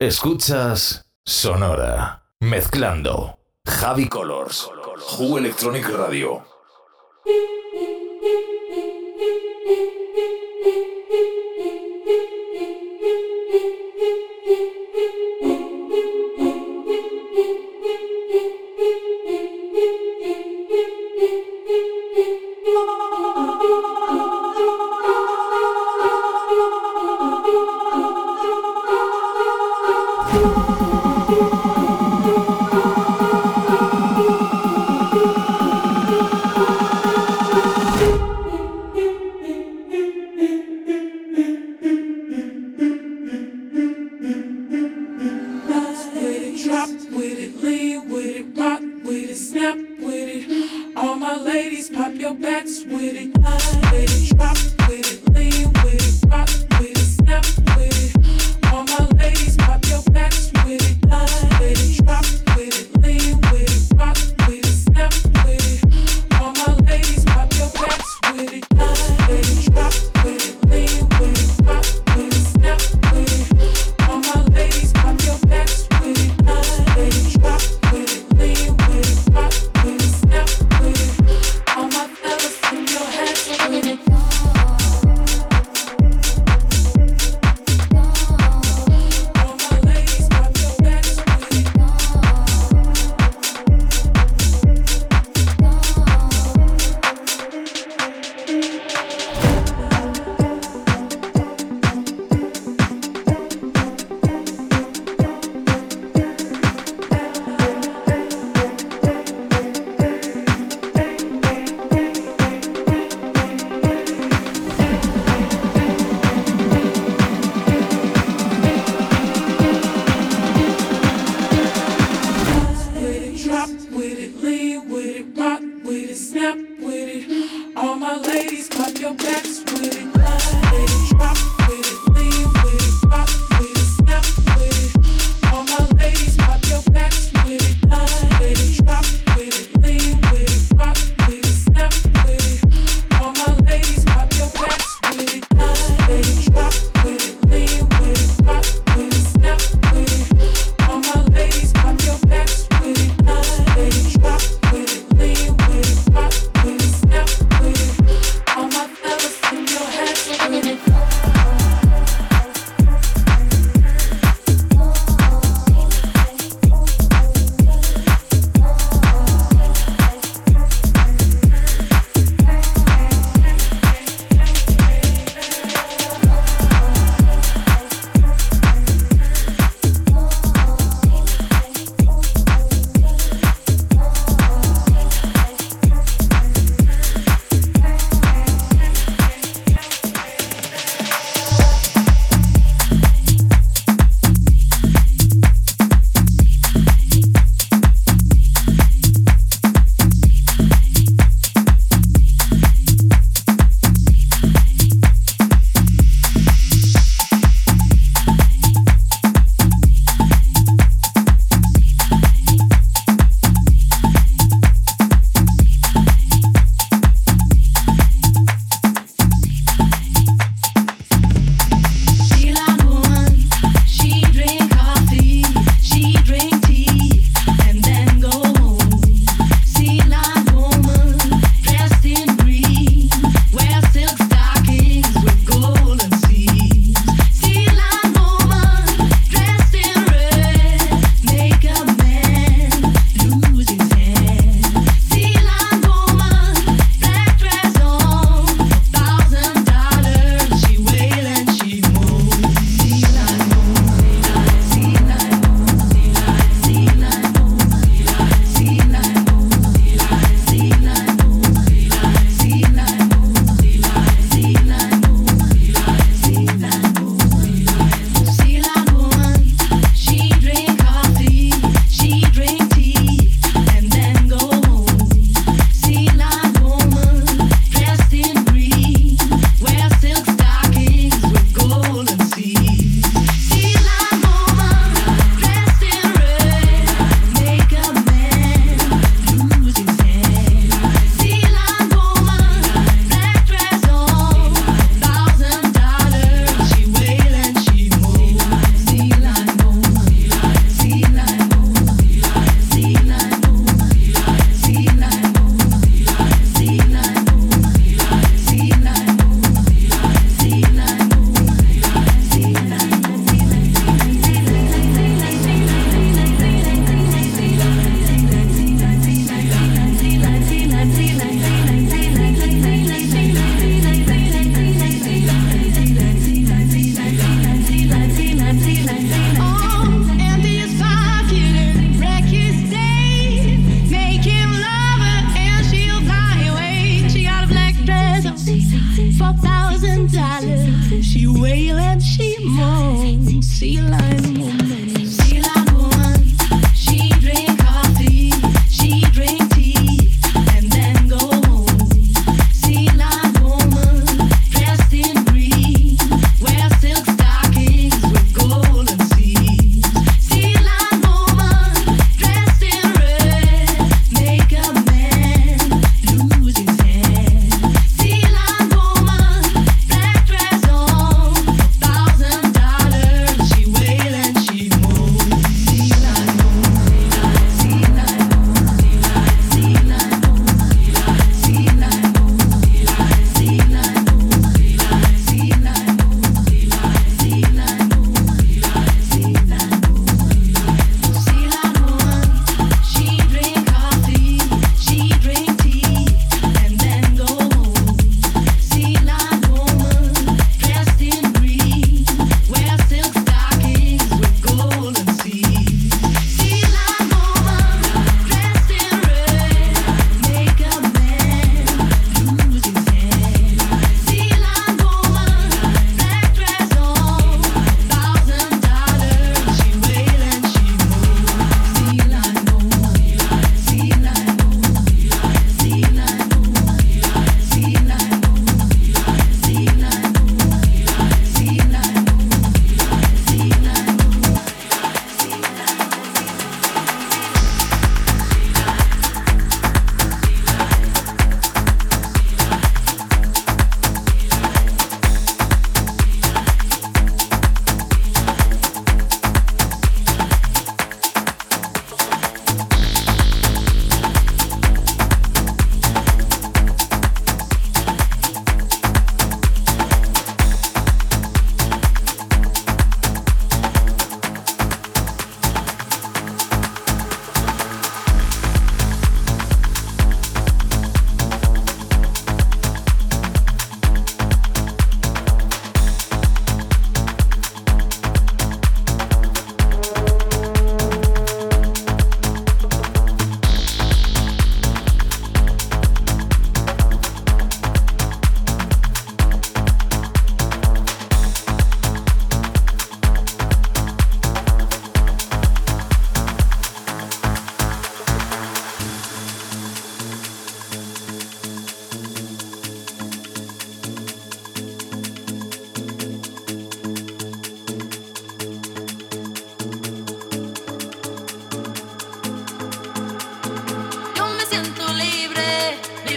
Escuchas Sonora. Mezclando. Javi Colors. Who Electronic Radio.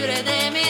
libre de mí.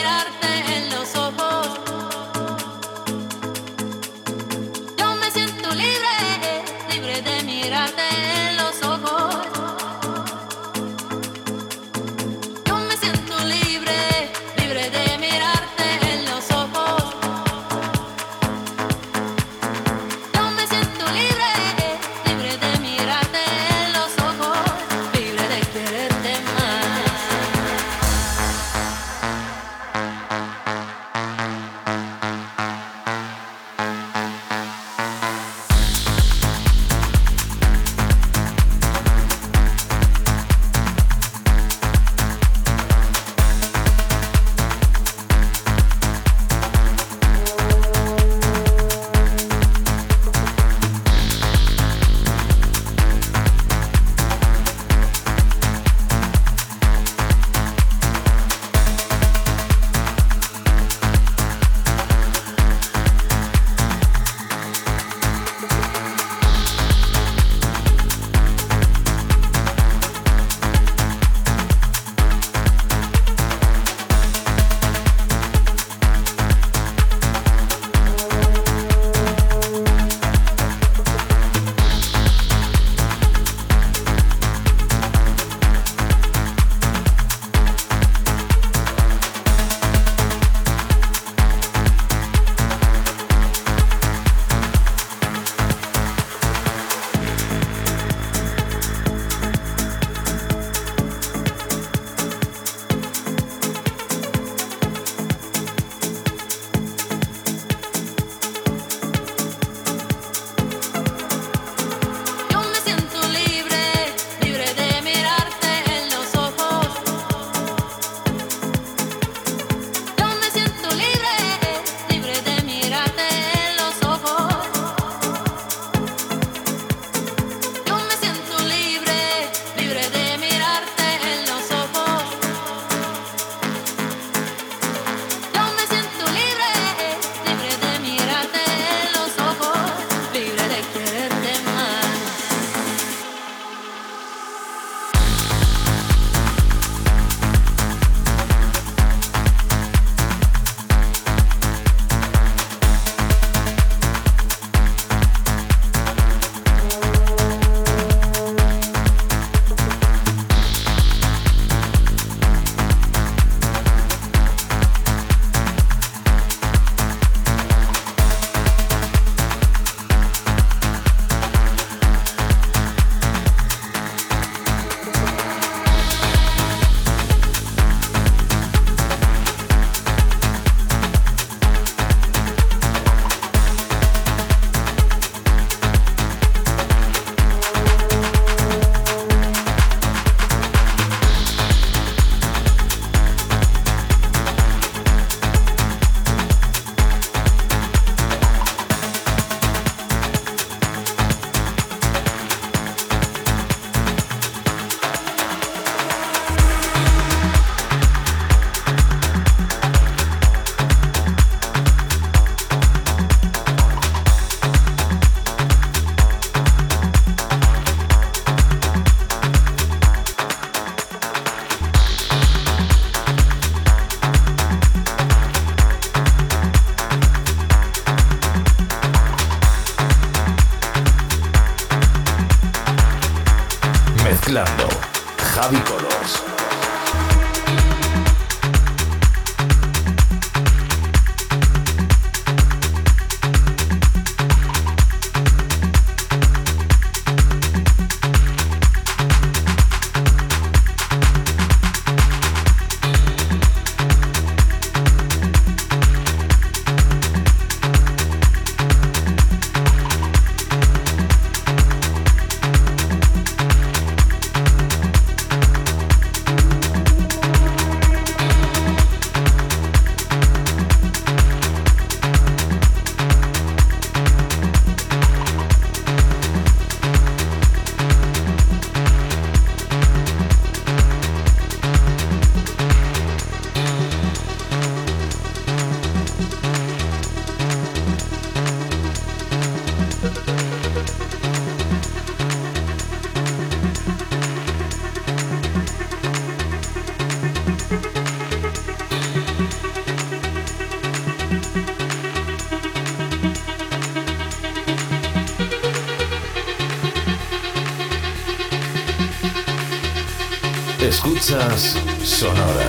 Sonora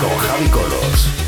con Javi Colos.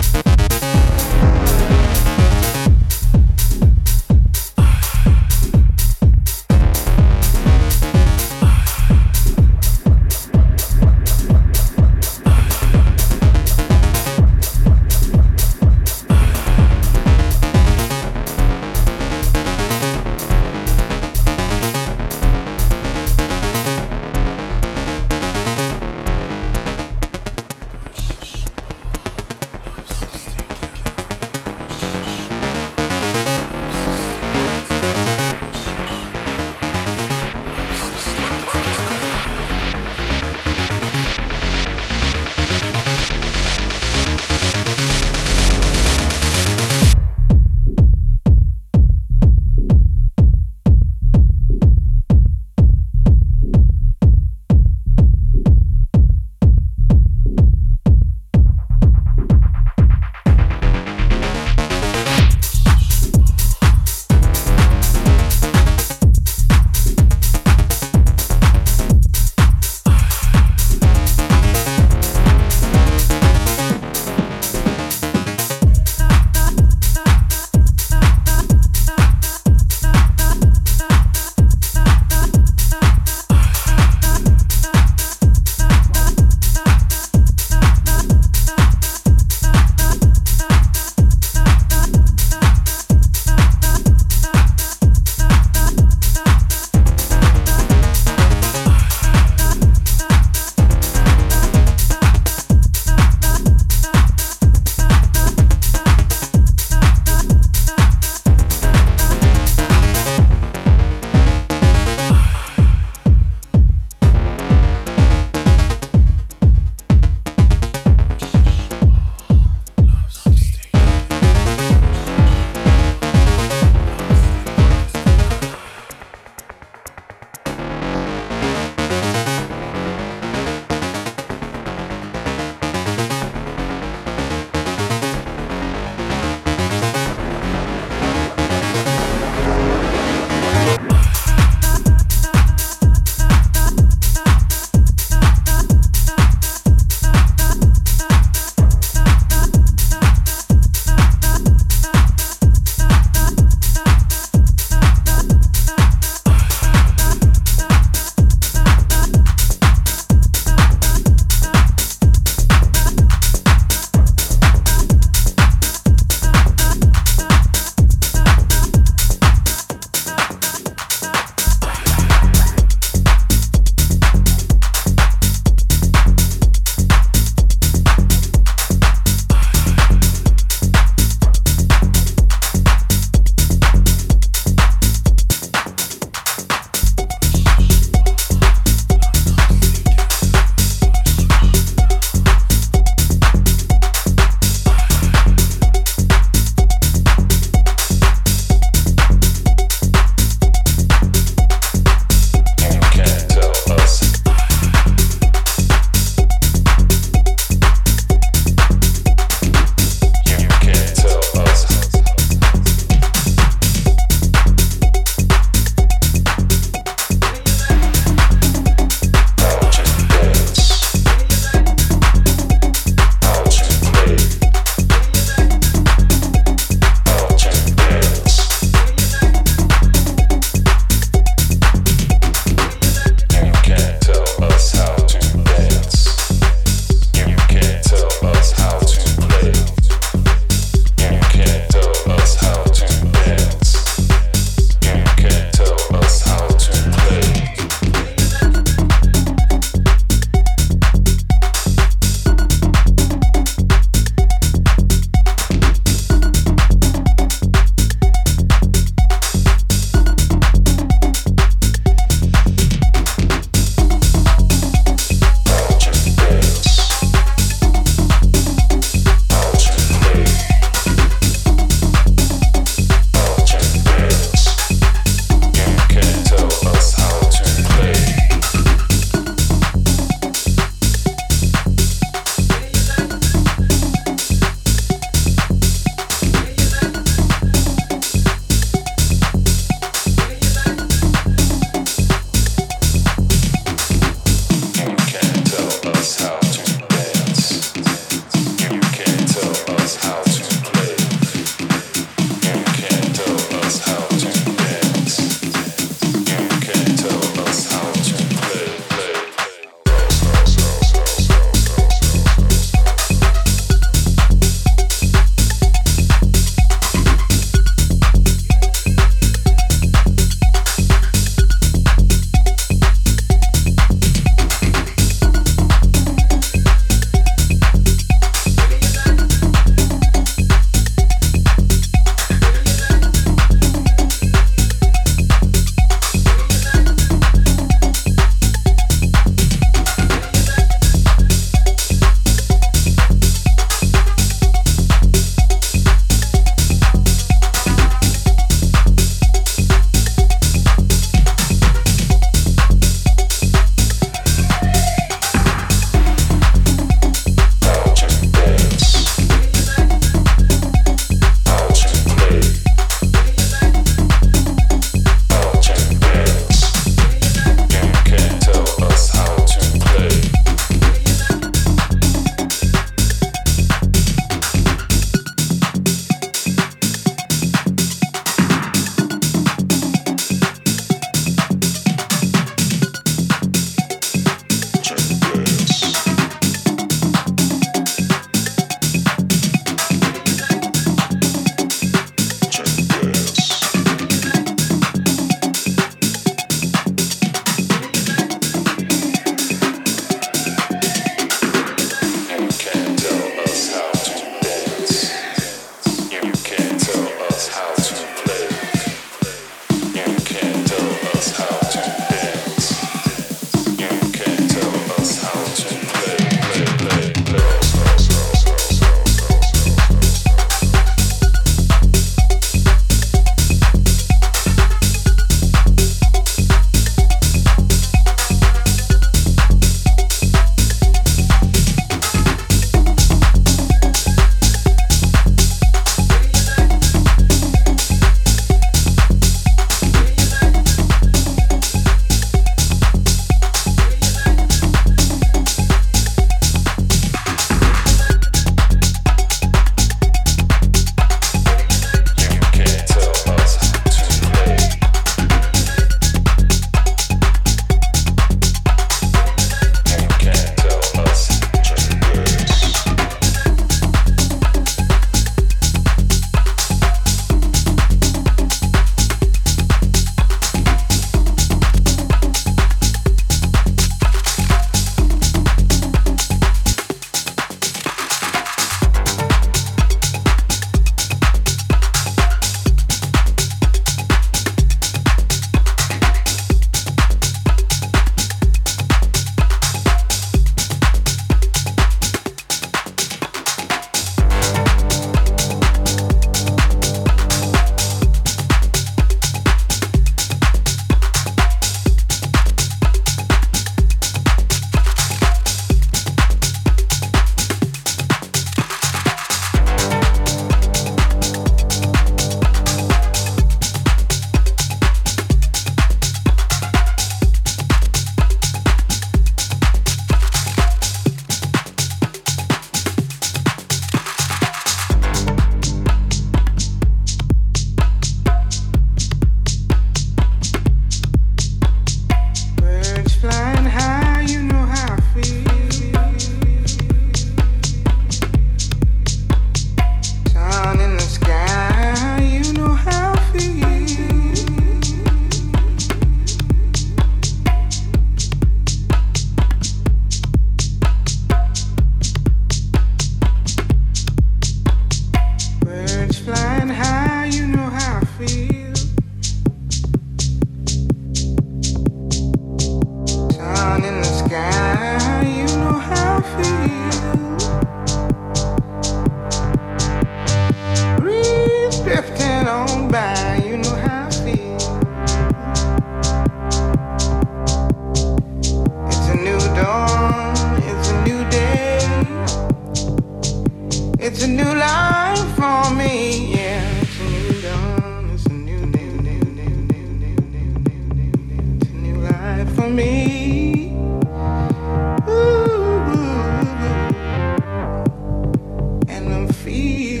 feel